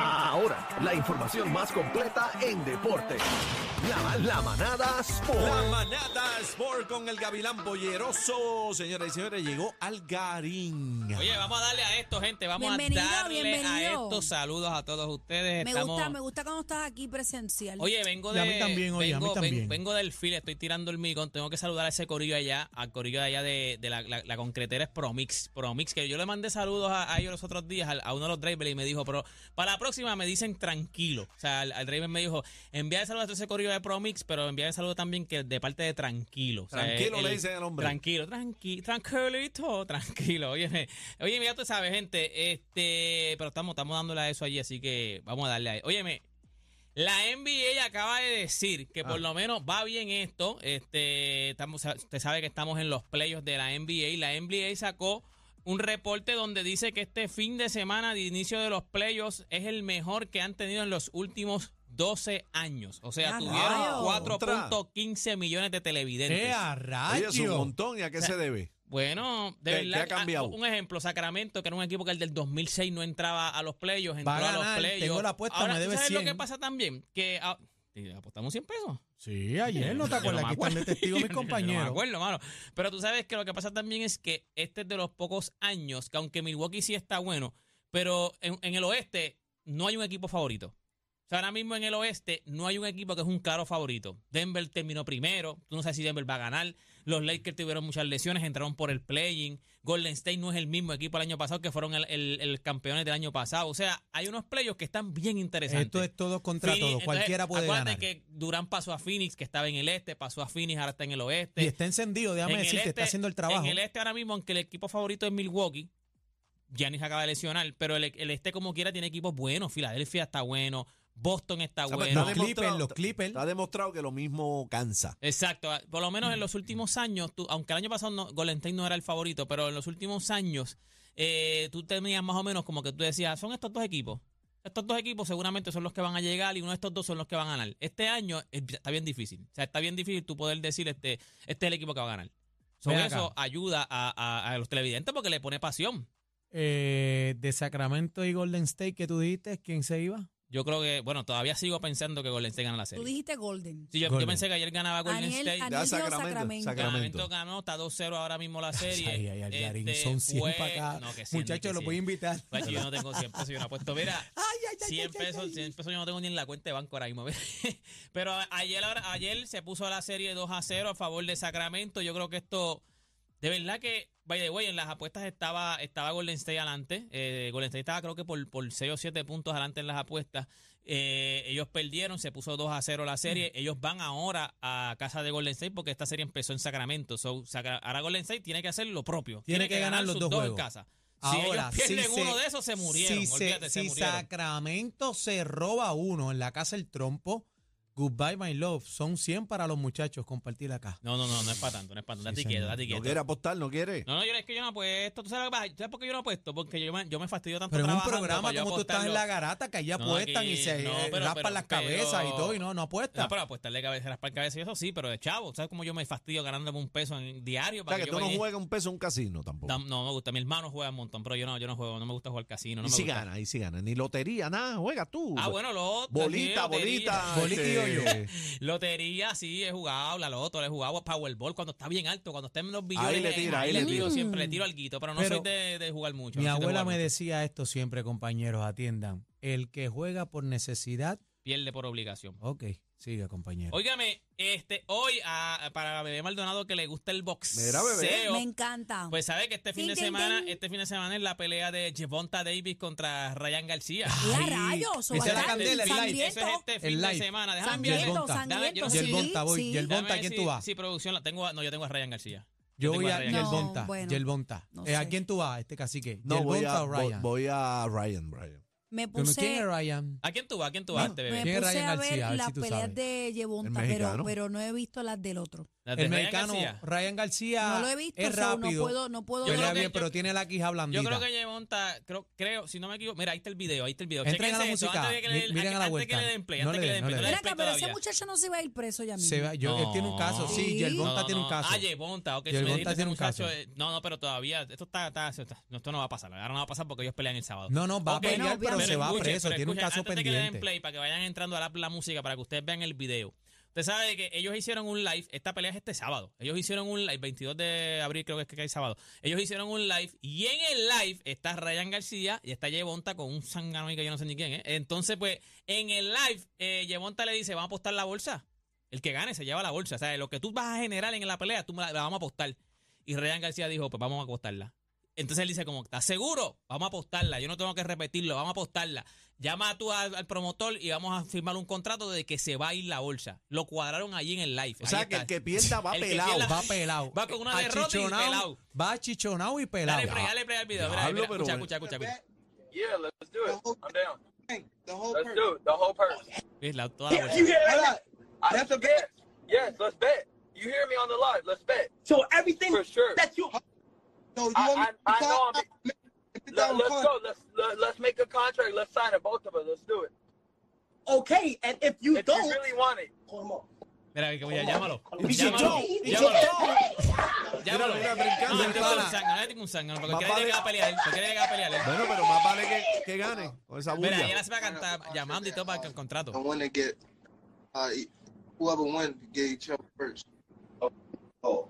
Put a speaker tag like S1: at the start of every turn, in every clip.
S1: Ah. Ahora, la información más completa en deporte. La, la manada Sport.
S2: La manada Sport con el Gavilán Boyeroso. Señoras y señores, llegó Algarín.
S3: Oye, vamos a darle a esto, gente. Vamos
S4: Bienvenido,
S3: a darle a estos saludos a todos ustedes.
S4: Me
S3: Estamos-
S4: gusta, me gusta cuando estás aquí presencial.
S3: Oye, vengo
S5: Y
S3: de.
S5: a mí también, oye, a mí
S3: vengo,
S5: también.
S3: vengo del fil, estoy tirando el migón. Tengo que saludar a ese corillo allá, al corillo de allá de, de la, la- la concretera es Promix. Promix, que yo le mandé saludos a, a ellos los otros días, a, uno de los drivers, y me dijo, pero para la próxima me dicen tranquilo. O sea, al, al me dijo, envía el saludo a todo ese corillo de Promix, pero envía el saludo también que de parte de tranquilo. O sea,
S2: Tranquilo
S3: el-
S2: le dicen al hombre.
S3: Tranquilo, tranqui, tranquilito, tranquilo. Oye, oye, mira, tú sabes, gente, este, pero estamos, estamos dándole a eso allí, así que vamos a darle a Óyeme, la NBA acaba de decir que
S2: Ah.
S3: por lo menos va bien esto. Este, estamos, usted sabe que estamos en los playoffs de la NBA. La NBA sacó un reporte donde dice que este fin de semana de inicio de los playoffs es el mejor que han tenido en los últimos 12 años. O sea,
S4: ¡Ya
S3: tuvieron
S4: rayos!
S3: 4.15 millones de televidentes.
S5: ¡Eh, a
S2: Oye, es un
S5: rayo!
S2: montón. ¿Y a qué se debe?
S3: Bueno, de
S2: ¿Qué-
S3: verdad.
S2: qué ha cambiado?
S3: ah, Un ejemplo, Sacramento, que era un equipo que el del 2006 no entraba a los playoffs, entró
S5: Va a
S3: a los
S5: ganar,
S3: playoffs.
S5: tengo la apuesta,
S3: Ahora,
S5: me
S3: ¿tú
S5: debe
S3: ¿sabes lo
S5: 100.
S3: que pasa también? Que ah, ¿y apostamos 100 pesos.
S5: Sí, ayer, ¿no te acuerdas? Aquí están de testigo mis
S3: no
S5: compañeros.
S3: me acuerdo, mano. Pero tú sabes que lo que pasa también es que este es de los pocos años que aunque Milwaukee sí está bueno, pero en, en el oeste no hay un equipo favorito. O sea, ahora mismo en el oeste no hay un equipo que es un claro favorito. Denver terminó primero. Tú no sabes si Denver va a ganar. Los Lakers tuvieron muchas lesiones, entraron por el playing. Golden State no es el mismo equipo el año pasado que fueron el, el- el campeones del año pasado. O sea, hay unos playoffs que están bien interesantes.
S5: Esto es todo contra
S3: Phoenix,
S5: todo.
S3: entonces,
S5: Cualquiera puede
S3: acuérdate
S5: ganar.
S3: que Durán pasó a Phoenix, que estaba en el este, pasó a Phoenix, ahora está en el oeste.
S5: Y está encendido, déjame
S3: En el
S5: decirte,
S3: este-
S5: está haciendo el trabajo.
S3: En el este ahora mismo, aunque el equipo favorito es Milwaukee, Giannis acaba de lesionar, pero el, el este como quiera tiene equipos buenos. Filadelfia está bueno, Boston está
S2: pues,
S3: bueno.
S2: está
S5: Los Clippers,
S2: demostrado-
S5: los Clippers.
S2: Está demostrado que lo mismo cansa.
S3: Exacto, por lo menos en los últimos años, tú- aunque el año pasado no, Golden State no era el favorito, pero en los últimos años eh, tú tenías más o menos como que tú decías, son estos dos equipos. Estos dos equipos seguramente son los que van a llegar y uno de estos dos son los que van a ganar. Este año es- está bien difícil. O sea, está bien difícil tú poder decir, este, este es el equipo que va a ganar. Sobre eso ayuda a, a- a los televidentes porque le pone pasión.
S5: Eh, de Sacramento y Golden State, que tú dijiste, ¿quién se iba?
S3: Yo creo que, bueno, todavía sigo pensando que Golden State gana la
S4: Tú
S3: serie.
S4: dijiste Golden.
S3: Sí, yo, yo
S5: Golden.
S3: pensé que ayer ganaba Golden
S4: Aniel,
S3: State.
S4: Aniel dijo
S2: Sacramento,
S4: Sacramento.
S2: Sacramento.
S3: Ganó, está 2-0 ahora mismo la serie.
S5: Ay, ay, ay,
S3: Este,
S5: son 100
S3: fue-
S5: para acá.
S3: No, que 100,
S5: Muchachos,
S3: que
S5: lo voy a
S3: 100.
S5: invitar.
S3: Pues yo no tengo 100 pesos, yo no apuesto. Mira,
S5: Ay, ay, ay,
S3: 100
S5: ay, ay,
S3: pesos,
S5: ay.
S3: 100 pesos yo no tengo ni en la cuenta de banco ahora mismo. Pero ayer, ahora- ayer se puso la serie 2 a 0 a favor de Sacramento. Yo creo que esto, de verdad que, by the way, en las apuestas estaba, estaba Golden State adelante. Eh, Golden State estaba creo que por, por 6 o 7 puntos adelante en las apuestas. Eh, ellos perdieron, se puso 2 a 0 la serie.
S5: Mm.
S3: Ellos van ahora a casa de Golden State porque esta serie empezó en Sacramento. So, ahora Golden State tiene que hacer lo propio.
S5: Tiene que ganar los
S3: sus
S5: dos
S3: en casa.
S5: Ahora,
S3: si ellos pierden
S5: si
S3: uno
S5: se-
S3: de esos, se murieron.
S5: Si, se-
S3: Olvídate, se
S5: si
S3: murieron.
S5: Sacramento se roba uno en la casa del trompo, goodbye my love. Son 100 para los muchachos compartir acá.
S3: No, no, no, no es para tanto, no es para tanto.
S5: Sí,
S3: Date quieto, date
S2: ¿No
S3: quieto.
S2: quiere apostar? ¿No quiere?
S3: No, no, yo es que yo no apuesto. ¿Tú sabes, lo que pasa? ¿Sabes por qué yo no apuesto? Porque yo me, yo me fastidio tanto
S5: Pero en un programa como tú estás en la garata, que allá
S3: No,
S5: apuestan
S3: aquí-
S5: y se
S3: no,
S5: eh,
S3: pero-
S5: raspan
S3: pero-
S5: las
S3: pero-
S5: cabezas y todo, y no, no apuestan.
S3: No, pero apostarle cabeza, raspar cabeza y eso sí, pero de chavo. ¿Sabes cómo yo me fastidio ganándome un peso en diario?
S2: O
S3: Para
S2: sea, que tú no
S3: vaya-
S2: juegas un peso en un casino tampoco.
S3: No, no me gusta. Mi hermano juega un montón, pero yo no, yo no juego. No me gusta jugar casino. No
S2: y
S3: me
S2: si
S3: gusta.
S2: gana, y si gana. Ni lotería, nada. Juega tú.
S3: Ah, bueno, lo otro,
S2: Bolita, bolita.
S5: Bolita
S2: este,
S3: Lotería, sí, he jugado, la loto, le he jugado Powerball cuando está bien alto, cuando está en los billones.
S2: Ahí le tira, ahí le
S3: tiro siempre, le tiro algo, pero no
S5: Pero
S3: soy de, de jugar mucho.
S5: Mi
S3: no soy de
S5: abuela me
S3: mucho.
S5: decía esto siempre, compañeros, atiendan. El que juega por necesidad,
S3: Pierde por obligación.
S5: ok, siga, compañero.
S3: Óigame, este, hoy a, para Bebé Maldonado que le gusta el boxeo.
S2: Mira, Bebé.
S4: Me encanta.
S3: Pues sabe que este fin de
S4: tin,
S3: semana,
S4: tin.
S3: este fin de semana es la pelea de Javonta Davis contra Ryan García.
S4: ¡Y a
S5: Ay,
S4: rayos!
S5: esa es la candela, el live.
S3: Eso es este fin
S5: El
S3: de
S5: live.
S3: semana. Déjame
S4: Sangriento,
S3: enviarle-
S4: sangriento,
S3: Yo no
S4: sí,
S3: sé-
S5: Yelbonta, voy,
S4: sí.
S5: Yelbonta,
S3: Déjame
S5: ¿quién tú vas?
S3: Si producción la tengo, a- no, yo tengo a Ryan García.
S5: Yo
S3: tengo
S5: voy
S3: a
S5: a
S3: Ryan
S4: No.
S5: Yelbonta,
S4: bueno,
S5: Yelbonta.
S4: no
S5: Eh, ¿A
S4: sé.
S5: quién tú vas, este cacique?
S2: No, voy
S5: ¿Yelbonta
S2: a,
S5: o Ryan?
S2: voy a Ryan, Ryan.
S4: Me
S5: ¿Tú no-
S4: puse,
S5: ¿Quién es Ryan?
S3: ¿A quién tú vas? ¿A quién tú vas,
S5: No,
S3: este
S4: me
S3: bebé?
S5: ¿Quién es
S4: puse
S5: Ryan
S4: a
S5: García?
S4: ver
S5: A ver
S4: las
S5: si tú
S4: peleas
S5: sabes.
S4: de Yevonta,
S2: El
S4: pero,
S2: mexicano.
S4: pero no he visto las del otro.
S3: Las de
S5: El
S3: Ryan
S5: mexicano
S3: García.
S5: Ryan García
S4: No lo he visto,
S5: es
S4: so
S5: rápido.
S4: no puedo, no puedo
S3: Yo
S5: pelea
S3: creo que-
S5: bien, pero tiene la quija blandita.
S3: Yo creo que Yemonta, creo, creo, si no me equivoco, mira, ahí está el video, ahí está el video.
S5: Entren a la
S3: eso,
S5: música,
S3: antes de que le,
S5: mi- miren a la
S3: antes
S5: vuelta.
S3: que le den play,
S5: No
S3: antes
S5: le
S3: que le
S5: den,
S3: den
S5: no
S3: play,
S5: le
S4: Ven acá, pero ese muchacho no se va a ir preso ya mismo.
S5: Se va- yo- él tiene un caso, sí,
S4: Sí.
S5: Yerbonta
S3: No,
S5: tiene un caso.
S3: Ah, Yerbonta, ok. si
S5: Yerbonta
S3: me dijiste
S5: tiene un
S3: muchacho,
S5: caso.
S3: eh, No, no, pero todavía, esto está, está- está- no, esto no va a pasar, ahora no va a pasar porque ellos pelean el sábado.
S5: No, no, va a
S3: Ok,
S5: pelear, pero se va preso, tiene un caso
S3: antes de que le den
S5: pendiente.
S3: play para que vayan entrando a la, la música para que ustedes vean el video. Usted sabe que ellos hicieron un live, esta pelea es este sábado. Ellos hicieron un live, 22 de abril creo que es que hay sábado. Ellos hicieron un live y en el live está Ryan García y está Yevonta con un sangano que yo no sé ni quién es. Entonces, pues, en el live, eh, Yevonta le dice, vamos a apostar la bolsa. El que gane se lleva la bolsa. O sea, lo que tú vas a generar en la pelea, tú la, la vamos a apostar. Y Ryan García dijo, pues vamos a apostarla. Entonces él dice como, ¿estás seguro? Vamos a apostarla, yo no tengo que repetirlo, vamos a apostarla. Llama tú al, al promotor y vamos a firmar un contrato de que se va a ir la bolsa. Lo cuadraron allí en el live.
S6: O
S3: Ahí
S6: sea, que el que pierda va pelado.
S3: pierda-
S5: Va pelado.
S3: Va con una derrota y pelado.
S5: Va achichonado y pelado.
S3: Dale play, dale play al video. Mira,
S6: Diablo,
S3: mira, escucha, escucha, escucha. mira.
S7: Yeah, let's do it. I'm down.
S8: The whole
S7: Let's do it. The whole purse.
S3: La- toda la bolsa.
S8: Hold up.
S7: I,
S8: That's a
S7: yes, yes, let's bet. You hear me on the live? Let's bet
S9: So everything
S7: for sure.
S9: that you
S8: So you
S7: I,
S8: want me
S7: I,
S8: to
S7: I know. I'm, let,
S8: that on
S7: let's
S8: card.
S7: go. Let's let, let's make a contract. Let's sign it, both of us. Let's do it.
S9: okay, and if you
S7: If
S9: don't,
S7: really want it.
S9: Call him up.
S3: Mira, que- mira, llámalo.
S9: He
S3: Llámalo.
S9: should
S3: Llámalo.
S6: Mira,
S3: Llámalo.
S6: mira, brincando.
S3: No,
S6: el
S3: este es
S6: pana.
S3: un zángano, este es un zángano, porque
S6: Más
S3: quiere llegar a pelear, porque quiere llegar a pelear.
S6: Bueno, pero más vale que, que gane con esa
S3: Mira, ella se va a cantar llamando y todo para el contrato.
S8: I want to get uh, whoever wins get each other first.
S9: Oh.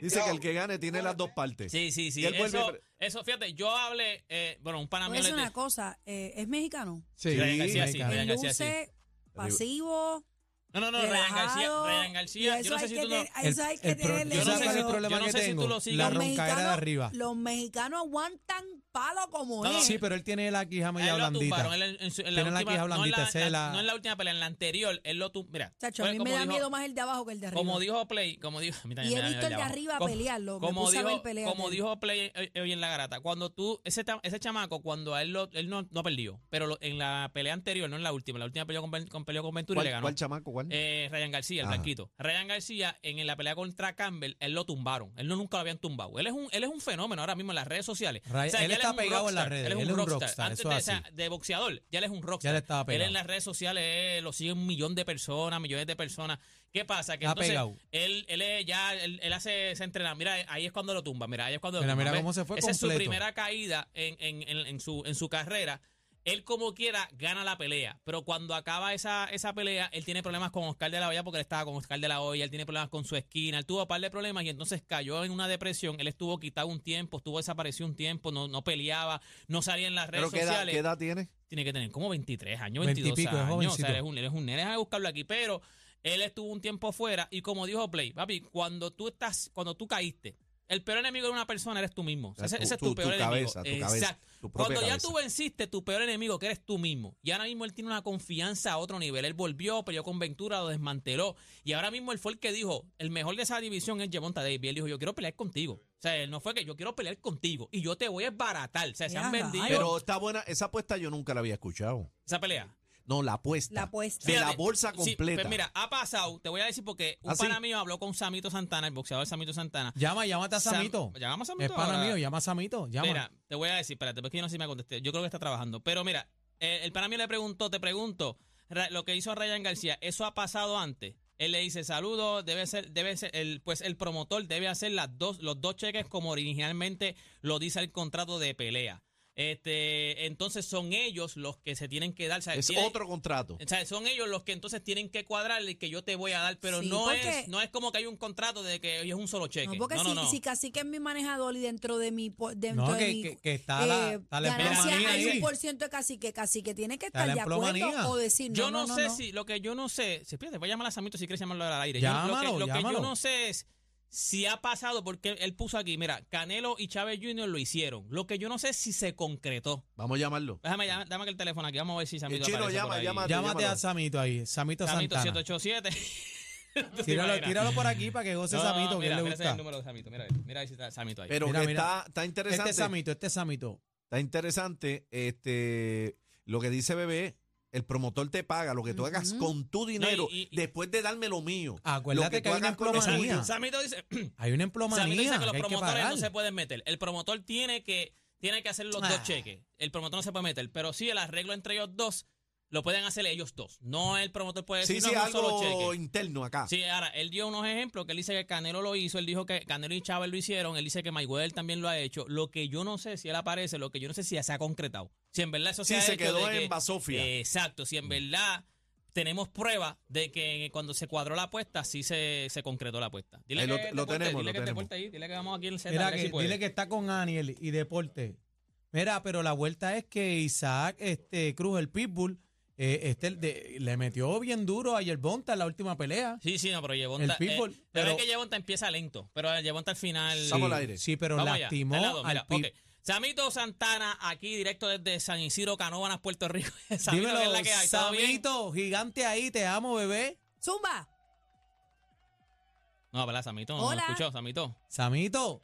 S6: Dice que el que gane tiene las dos partes.
S3: Sí, sí, sí.
S6: Y él vuelve-
S3: Eso, eso, fíjate, yo hablé, eh, bueno, un pana
S4: Voy
S3: mío
S4: a decir
S3: le-
S4: una cosa, eh, es mexicano.
S5: Sí,
S3: Ryan García sí, García
S4: Luce pasivo.
S3: No, no, no, Ryan García,
S4: relajado,
S3: Ryan
S4: y
S3: García, yo no sé
S4: hay
S3: si
S4: que
S3: tú no...
S4: tener- eso hay que
S5: el pro-
S4: tenerle
S5: yo no sé
S3: si
S5: si el
S4: miedo.
S5: problema
S3: yo no
S5: que
S3: sé si tú
S5: tengo,
S3: lo sigues.
S5: la
S3: Los
S5: roncaera de arriba.
S4: Los mexicanos aguantan palo como
S3: No,
S4: es.
S5: Sí, pero él tiene la quija media
S3: lo
S5: blandita.
S3: tumbaron, él en, en su- en la
S5: Tiene la
S3: última,
S5: quija
S3: no, en
S5: blandita,
S3: la,
S5: esa es la-
S3: no en la última pelea, en la anterior, él lo tumbó. Mira,
S4: Chacho, a mí me da
S3: dijo-
S4: miedo más el de abajo que el de arriba.
S3: Como dijo Play, como dijo, a mí también
S4: Y he
S3: me da
S4: visto el de
S3: abajo.
S4: arriba
S3: Como-
S4: pelearlo,
S3: Como dijo,
S4: ver peleas
S3: como dijo Play eh, hoy en la garata, cuando tú, ese, ese chamaco, cuando a él, lo, él no, no perdió, pero lo- en la pelea anterior, no en la última, la última peleó con, con, peleó con Ventura y le
S6: ¿Cuál,
S3: ganó.
S6: cuál chamaco? ¿Cuál?
S3: Eh, Ryan García, el
S6: Ajá.
S3: blanquito. Ryan García, en, la pelea contra Campbell, él lo tumbaron. Él no nunca lo habían tumbado. Él es un, él es un fenómeno ahora mismo en las redes sociales.
S5: Ryan- está pegado en las redes.
S3: Él es
S5: Él
S3: un
S5: un
S3: rockstar.
S5: rockstar,
S3: Antes de,
S5: es
S3: o sea,
S5: así.
S3: de boxeador, ya él es un rockstar.
S5: Ya él estaba
S3: Él
S5: pegado.
S3: en las redes sociales eh, lo siguen un millón de personas, millones de personas. ¿Qué pasa? Que
S5: Está
S3: entonces
S5: pegado.
S3: él, él ya, él, él hace ese entrenamiento. Mira, ahí es cuando lo tumba. Mira, ahí es cuando lo
S5: Mira,
S3: tumba.
S5: mira
S3: ¿Ves?
S5: cómo se fue
S3: Esa es su primera caída en, en, en, en su, en su carrera. Él como quiera gana la pelea, pero cuando acaba esa, esa pelea, él tiene problemas con Oscar de la Hoya porque él estaba con Oscar de la Hoya, él tiene problemas con su esquina, él tuvo un par de problemas y entonces cayó en una depresión, él estuvo quitado un tiempo, estuvo desaparecido un tiempo, no, no peleaba, no salía en las redes
S6: ¿Pero qué edad,
S3: sociales
S6: qué edad tiene?
S3: tiene que tener como 23 años,
S5: 20 y
S3: 22
S5: pico,
S3: años. O sea, él es un, él es un nene, déjame buscarlo aquí. Pero él estuvo un tiempo fuera y como dijo Play, papi, cuando tú estás, cuando tú caíste, el peor enemigo de una persona eres tú mismo. O sea, ese,
S6: Tu-
S3: ese es
S6: tu-
S3: tu peor
S6: tu
S3: enemigo.
S6: cabeza, tu cabeza,
S3: Exacto.
S6: tu
S3: Cuando ya
S6: cabeza.
S3: tú venciste tu peor enemigo, que eres tú mismo. Y ahora mismo él tiene una confianza a otro nivel. Él volvió, peleó con Ventura, lo desmanteló. Y ahora mismo él fue el que dijo, el mejor de esa división es Javonta Davis. Y él dijo, yo quiero pelear contigo. O sea, él no fue que yo quiero pelear contigo. Y yo te voy a esbaratar. O sea, se han vendido
S6: Pero está buena, esa apuesta yo nunca la había escuchado.
S3: esa pelea.
S6: No, la apuesta.
S4: La apuesta.
S6: De la bolsa
S3: sí,
S6: completa.
S3: pues mira, ha pasado, te voy a decir porque un
S6: ¿Ah, sí?
S3: pana mío habló con Samito Santana, el boxeador Samito Santana.
S5: Llama, llámate a
S3: Sam-
S5: Samito.
S3: Llamamos a Samito.
S5: Es pana
S3: ahora.
S5: mío, llama a Samito. Llama.
S3: Mira, te voy a decir, espérate, porque yo no sé si me contesté. Yo creo que está trabajando. Pero mira, eh, el pana mío le preguntó, te pregunto, lo que hizo Ryan García, ¿eso ha pasado antes? Él le dice, saludos, debe ser, debe ser, el, pues el promotor debe hacer las dos, los dos cheques como originalmente lo dice el contrato de pelea. Este, entonces son ellos los que se tienen que dar. o sea,
S6: es
S3: tienen-
S6: otro contrato.
S3: o sea, son ellos los que entonces tienen que cuadrarle que yo te voy a dar, pero
S4: Sí,
S3: no
S4: porque-
S3: es no es como que hay un contrato de que es un solo cheque.
S4: No, porque
S3: no,
S4: si,
S3: no, no.
S4: si casi que es mi manejador y dentro de mi dentro
S5: No,
S4: de
S5: que-
S4: mi
S5: que- que está la-
S4: eh,
S5: la
S4: ganancia hay
S5: ahí.
S4: un por ciento de cacique, cacique tiene que
S5: Está
S4: estar
S5: la
S4: de acuerdo o decir no,
S3: yo no,
S4: no,
S3: sé
S4: no.
S3: si lo que yo no sé, si te voy a llamar a Samito si quieres llamarlo al aire. Yo-
S5: Llámalo,
S3: lo que, lo que yo no sé es si ha pasado porque él puso aquí, mira, Canelo y Chávez Jr. lo hicieron. Lo que yo no sé es si se concretó.
S6: Vamos a llamarlo.
S3: Déjame, llama- dame el teléfono aquí, vamos a ver si Samito
S6: El chino
S3: aparece
S6: llama,
S3: por ahí.
S5: Llámate a Samito ahí. Samito,
S3: Samito
S5: Santana.
S3: 787. ¿Tú te
S5: Tíralo, tíralo por aquí para que goce
S3: No,
S5: Samito,
S3: mira,
S5: él le
S3: mira, ese es
S5: gusta.
S3: el número de Samito. Mira, mira ahí si está Samito ahí.
S6: Pero
S5: Mira,
S6: que
S5: mira.
S6: Está, está interesante.
S5: Este es Samito, este es Samito.
S6: Está interesante este, lo que dice Bebé, El promotor te paga lo que tú hagas con tu dinero
S3: y- y-
S6: después de darme lo mío.
S5: Acuérdate
S6: Lo
S5: que hay
S6: tú
S5: una
S6: hagas con eso
S5: emplomanía.
S6: mío.
S3: Samito dice,
S5: Hay una
S3: Samito
S5: emplomanía
S3: dice que los
S5: que hay que
S3: promotores
S5: pagar.
S3: no se pueden meter. El promotor tiene que, tiene que hacer los
S5: Ah.
S3: dos cheques. El promotor no se puede meter. Pero sí, el arreglo entre ellos dos lo pueden hacer ellos dos. No el promotor puede decir,
S6: Sí, sí,
S3: no, solo
S6: algo
S3: cheque.
S6: interno acá.
S3: Sí, ahora, él dio unos ejemplos que él dice que Canelo lo hizo, él dijo que Canelo y Chávez lo hicieron, él dice que Mayweather también lo ha hecho. Lo que yo no sé si él aparece, lo que yo no sé si ya se ha concretado. Si en verdad eso se
S6: Sí,
S3: ha
S6: se
S3: hecho
S6: quedó
S3: de que-
S6: en Basofia.
S3: Eh, exacto, si en verdad tenemos pruebas de que cuando se cuadró la apuesta, sí se, se concretó la apuesta. Dile
S6: Ahí lo-
S3: que
S6: lo
S3: deporte,
S6: tenemos,
S3: dile
S6: lo
S3: que
S6: tenemos.
S3: deporte ahí, dile que vamos aquí en el set,
S5: Mira
S3: dile
S5: que,
S3: si puede.
S5: dile que está con Aniel y deporte. Mira, pero la vuelta es que Isaac este, Cruz, el Pitbull, eh, este, de- le metió bien duro a Yerbonta en la última pelea.
S3: Sí, sí, no, pero Yevonta.
S5: El Pitbull,
S3: eh, pero
S5: pero-
S3: es que Yevonta empieza lento, pero Yevonta al final.
S6: Estamos al aire.
S5: Sí, pero
S3: Vamos allá,
S5: lastimó
S3: al lado,
S5: al
S3: mira. Samito Santana, aquí directo desde San Isidro, Canóvanas, Puerto Rico. Samito, ¿qué es
S5: Dímelo,
S3: la que hay?
S5: Samito, gigante ahí, te amo, bebé.
S4: Zumba.
S3: No, ¿verdad, Samito? No, no
S4: Hola.
S3: escuchó, Samito.
S5: Samito,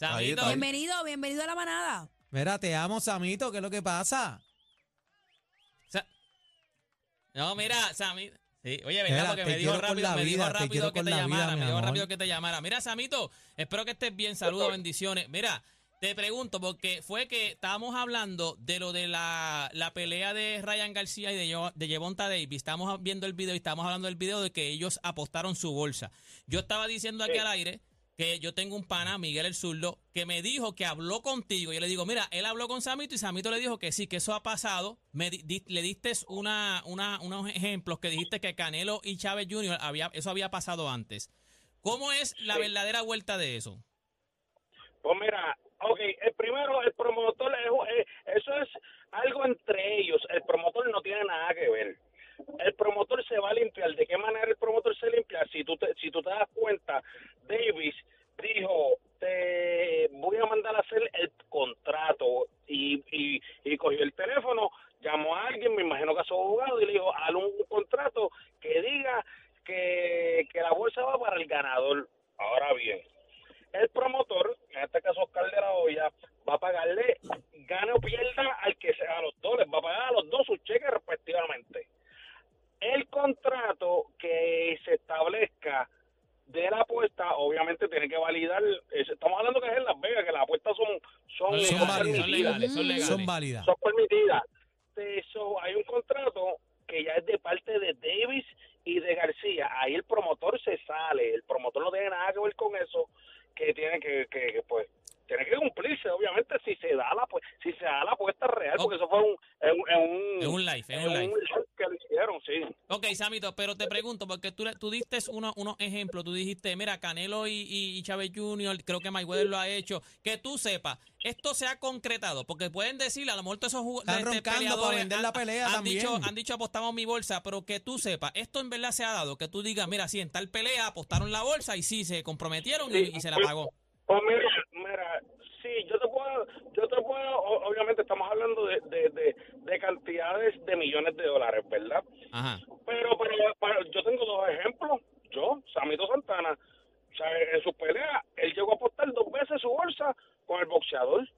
S6: Ahí
S3: Samito.
S4: Bienvenido, bienvenido a la manada.
S5: mira, te amo, Samito, ¿qué es lo que pasa?
S3: No, mira, Samito. Sí, oye,
S5: Mira,
S3: ¿verdad? Porque
S5: te
S3: me dijo rápido,
S5: la
S3: me dijo rápido que te llamara, me dijo rápido que te llamara. Mira, Samito, espero que estés bien, saludos, bendiciones. Mira, te pregunto, porque fue que estábamos hablando de lo de la, la pelea de Ryan García y de, de Yevonta Davis. Estamos viendo el video y estamos hablando del video de que ellos apostaron su bolsa. Yo estaba diciendo aquí al aire que yo tengo un pana, Miguel el Zurdo, que me dijo que habló contigo. Yo le digo, mira, él habló con Samito y Samito le dijo que sí, que eso ha pasado. Me di- le diste una, una, unos ejemplos que dijiste que Canelo y Chávez Jr. Había, eso había pasado antes. ¿Cómo es la verdadera vuelta de eso?
S10: Pues mira, ok, el primero, el promotor, es- es- eso es algo entre ellos. El promotor no tiene nada que ver. El promotor se va a limpiar. ¿De qué manera el promotor se limpia? Si tú te, si tú te das cuenta, Davis dijo, te voy a mandar a hacer el contrato y, y, y cogió el teléfono, llamó a alguien, me imagino que a su abogado, y le dijo, haz un contrato que diga que, que la bolsa va para el ganador. Ahora bien, el promotor, en este caso Oscar de la Hoya, va a pagarle, gane o pierda al que sea, a los dos, les va a pagar a los dos sus cheques respectivamente. El contrato que se establezca de la apuesta, obviamente tiene que validar, es- estamos hablando que es en Las Vegas, que las apuestas son, son,
S3: Son
S5: Son
S3: legales, son
S5: válidas.
S3: legales, legales.
S5: Son válidas.
S10: son permitidas. Eso, hay un contrato que ya es de parte de Davis y de García. Ahí el promotor se sale. El promotor no tiene nada que ver con eso, que tiene que, que, que, pues, tiene que cumplirse, obviamente, si se da la pues, si se da la apuesta real, porque eso fue un, en, un- en un,
S3: En un live, en
S10: en
S3: un live.
S10: live que lo hicieron, sí.
S3: Ok, Samito, pero te pregunto, porque tú, le- tú diste uno- unos ejemplos, tú dijiste, mira, Canelo y, y, Chávez Jr., creo que Mayweather lo ha hecho, que tú sepas, esto se ha concretado, porque pueden decir, a lo mejor todos esos jug-
S5: Están
S3: este,
S5: para vender la
S3: han-
S5: pelea
S3: han
S5: también.
S3: Dicho, han dicho, apostamos mi bolsa, pero que tú sepas, esto en verdad se ha dado, que tú digas, mira, sí, en tal pelea apostaron la bolsa y sí, se comprometieron y, y se la pagó.
S10: Pues mira, mira, sí, yo te puedo, yo te puedo, obviamente estamos hablando de, de, de, de cantidades de millones de dólares, ¿verdad?
S3: Ajá.
S10: Pero, pero, pero yo tengo dos ejemplos. Yo, Samito Santana, o sea, en su pelea, él llegó a apostar dos veces su bolsa con el boxeador.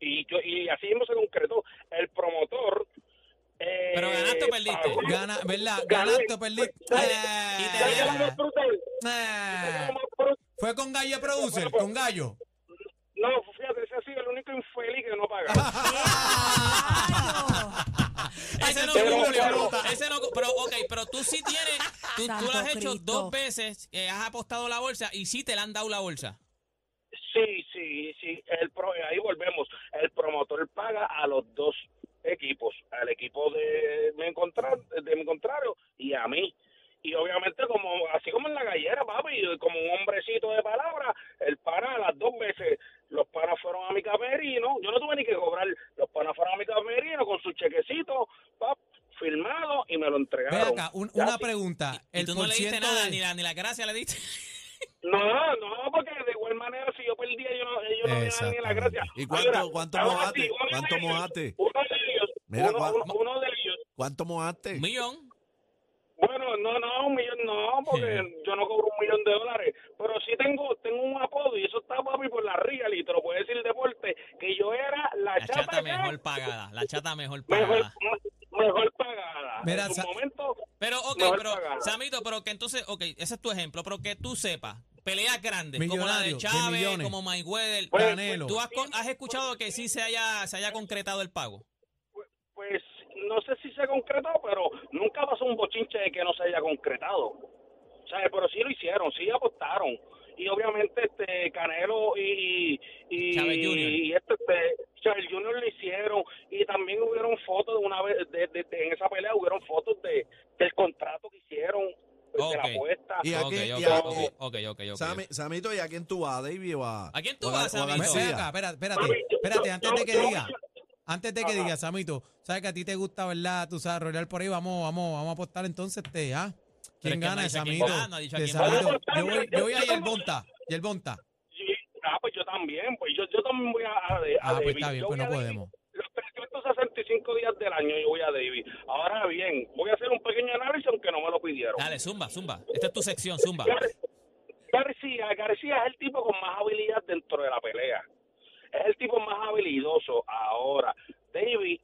S10: Y yo y así mismo se concretó. El promotor. eh,
S3: Pero ganaste o perdiste.
S10: pagó-
S5: Gana, ¿verdad? Ganaste o perdiste.
S10: ¿Sabes
S3: Y te
S10: ¿sabes qué es lo
S5: Eh, eh.
S10: ¿Sabes qué es lo más brutal?
S5: Fue con Gallo Producer, con Gallo.
S10: No, fíjate, ese ha sido el único infeliz que no paga.
S3: Ese no
S10: Pero-
S3: cumplió,
S10: pero-
S3: ese no, pero, ok, pero tú sí tienes, tú, tú lo has hecho
S4: Cristo.
S3: dos veces, que has apostado la bolsa y sí te la han dado la bolsa.
S10: Sí, sí, sí. El pro, ahí volvemos. El promotor paga a los dos equipos, al equipo de mi, encontrar, de mi contrario y a mí. Y obviamente, como así como en la gallera, papi, como un hombrecito de palabra, el pana las dos veces, los panas fueron a mi camerino, yo no tuve ni que cobrar, los panas fueron a mi camerino con su chequecito, pap, firmado y me lo
S5: Ve
S10: entregaron.
S5: acá, un- una pregunta.
S3: Y
S5: El
S3: tú no le diste nada,
S5: de-
S3: ni la, ni la gracia le diste.
S10: No, no, porque de igual manera si yo perdía, yo no, ellos no me ni la gracia.
S6: ¿Y cuánto-
S10: Ahora,
S6: cuánto
S10: ahora
S6: mojaste? ¿Cuánto mojaste?
S10: Uno
S6: Mira,
S10: uno,
S6: cua-
S10: uno- uno de ellos,
S6: ¿Cuánto mojaste?
S3: Un millón.
S10: bueno, no, no, un millón no, porque yo no cobro un millón de dólares, pero sí tengo tengo un apodo y eso está papi por la real y te lo puede decir deporte, que yo era la,
S3: La chata mejor pagada, la chata mejor
S10: mejor,
S3: pagada.
S10: mejor pagada.
S5: Mira,
S10: en su momento,
S3: Pero, ok,
S10: mejor
S3: pero,
S10: pagada.
S3: Samito, pero que entonces, ok, ese es tu ejemplo, pero que tú sepas, peleas grandes, como la de Chávez, como Mayweather,
S10: Pues,
S5: Canelo.
S3: ¿tú has, has escuchado que sí se haya, se haya concretado el pago?
S10: No sé si se ha concretado, pero nunca pasó un bochinche de que no se haya concretado. ¿Sabes? Pero sí lo hicieron, sí apostaron. Y obviamente este Canelo y, y, y este, este Chávez Jr. lo hicieron y también hubieron fotos de una vez de, de- de- en esa pelea hubieron fotos de del contrato que hicieron pues, de la apuesta.
S6: Y a
S3: Ok,
S6: quién-
S3: ok,
S6: y a-
S3: ok, ok, ok, ok.
S6: Sami- Samito, ¿y a quién tú vas, David o a,
S3: ¿A quién tú
S6: o
S3: vas, Samito?
S5: Espérate, espérate, antes de que
S10: yo-
S5: diga, antes de que
S10: Ajá.
S5: diga, Samito, sabes que a ti te gusta, ¿verdad? Tú sabes, rodear por ahí, vamos, vamos, vamos a apostar entonces, este, ¿ah? ¿Quién
S3: es que no
S5: gana?
S3: dicho
S5: Samito.
S3: quién no
S5: De Samito. Yo voy, yo voy a Yerbonta, Yerbonta.
S10: Sí, ah, pues yo también, pues yo, yo también voy a, a, de- a
S5: Ah, pues está bien,
S10: Yo
S5: pues no podemos.
S10: Los 365 días del año yo voy a David. Ahora bien, voy a hacer un pequeño análisis aunque no me lo pidieron.
S3: Dale, zumba, zumba. Esta es tu sección, zumba.
S10: Gar- García, García es el tipo con más habilidad dentro de la pelea. Es el tipo más habilidoso ahora. David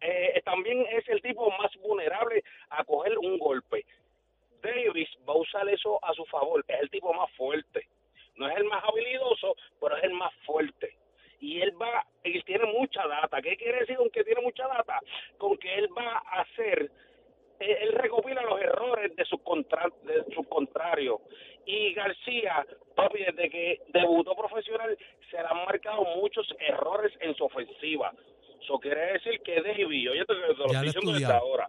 S10: eh, también es el tipo más vulnerable a coger un golpe. Davis va a usar eso a su favor. Es el tipo más fuerte. No es el más habilidoso, pero es el más fuerte. Y él va, él tiene mucha data. ¿Qué quiere decir con que tiene mucha data? Con que él va a hacer, eh, él recopila los errores de sus contra, de sus contrarios. Y García, papi, desde que debutó profesional, se le han marcado muchos errores en su ofensiva. Eso quiere decir que Davis, oye, te, te lo
S5: Ya
S10: estoy
S5: lo he
S10: diciendo desde
S5: estudiado.
S10: ahora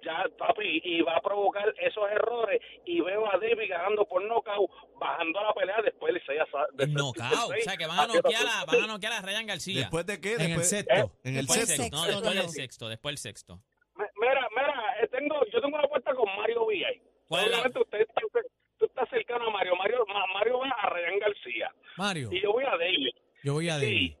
S10: ya papi y va a provocar esos errores y veo a David ganando por knockout bajando la pelea después de 6 a de
S3: Knockout. O sea, que van a noquear a, van a noquear a Ryan García.
S6: ¿Después de qué?
S5: En el
S6: Después-
S5: sexto.
S6: En el
S3: Después del
S6: sexto.
S3: sexto. No,
S4: Sexto,
S3: después del sexto, después del sexto.
S10: Mira, mira, eh, tengo, yo tengo una apuesta con Mario Villay.
S3: ¿Cuál es la-
S10: Obviamente usted está, tú estás cercano a Mario. Mario, Ma- Mario va a Ryan García
S5: Mario,
S10: y yo voy a David.
S5: yo voy a David.
S10: Sí.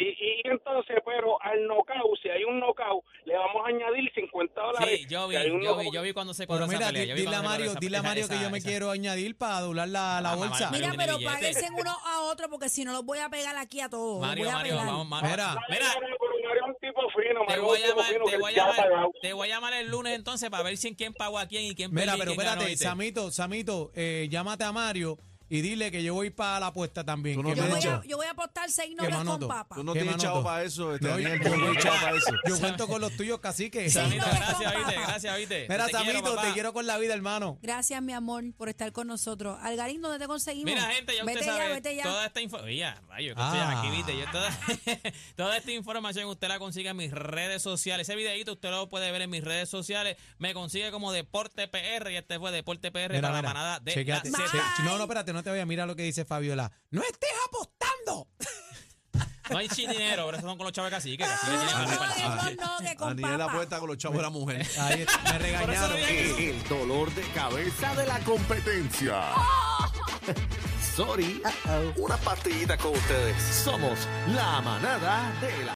S10: Y, y, entonces, pero al knockout, si hay un knockout, le vamos a añadir 50 dólares.
S3: Sí, yo vi,
S10: Si
S3: yo vi, yo vi cuando se
S5: Pero
S3: corrió esa
S5: mira,
S3: pelea. yo vi
S5: dile a Mario, dile a
S3: esa-
S5: Mario que
S3: esa-
S5: yo me
S3: esa-
S5: quiero añadir para doblar la, la
S3: Ah,
S5: bolsa.
S3: Mario
S4: Mira, pero páguense uno a otro porque si no los voy a pegar aquí a todos.
S3: Mario,
S4: voy a
S3: Mario,
S4: pegar.
S3: vamos, Mario.
S5: Mira.
S3: Mira,
S10: Mario, pero Mario es un tipo fino,
S3: te
S10: Mario
S3: voy a llamar, te
S10: que
S3: voy a llamar, te voy a llamar el lunes entonces para ver si en quién pagó a quién y quién
S5: Mira, pero espérate. Samito, Samito, eh, llámate a Mario y dile que yo voy para la apuesta también.
S6: Tú no
S5: que
S4: Yo
S5: me
S4: voy, a, yo voy a apostar seis
S5: ¿Qué
S4: novias con papa.
S6: Tú no
S5: ¿Qué
S6: tienes chavo para eso, este,
S5: No,
S6: Daniel,
S5: yo-
S6: no chavo para eso.
S5: Yo cuento con los tuyos, cacique.
S3: Samito, gracias, viste, gracias, viste.
S5: Mira,
S3: Te quiero,
S5: Samito,
S3: papá.
S5: te quiero con la vida, hermano.
S4: Gracias, mi amor, por estar con nosotros. Algarín, ¿dónde te conseguimos?
S3: Mira, gente, ya
S4: vete
S3: usted sabe,
S4: ya, vete ya.
S3: toda esta información, oye, rayo, que
S5: Ah.
S3: aquí, viste, yo toda, toda esta información usted la consigue en mis redes sociales, ese videito usted lo puede ver en mis redes sociales, me consigue como Deporte PR y este fue Deporte PR
S5: Mira,
S3: para
S5: mira,
S3: la manada de
S5: chequeate,
S3: la
S5: No, no, espérate, no te vayas. Mira lo que dice Fabiola. ¡No estés apostando!
S3: No hay sin dinero, pero esos son con los chavos
S4: No, no, no, no, con
S6: Aniel
S4: papa.
S6: apuesta con los chavos de la mujer.
S5: Ahí está, me regañaron.
S1: El dolor de cabeza de la competencia. Sorry. Una partidita con ustedes. Somos la manada de la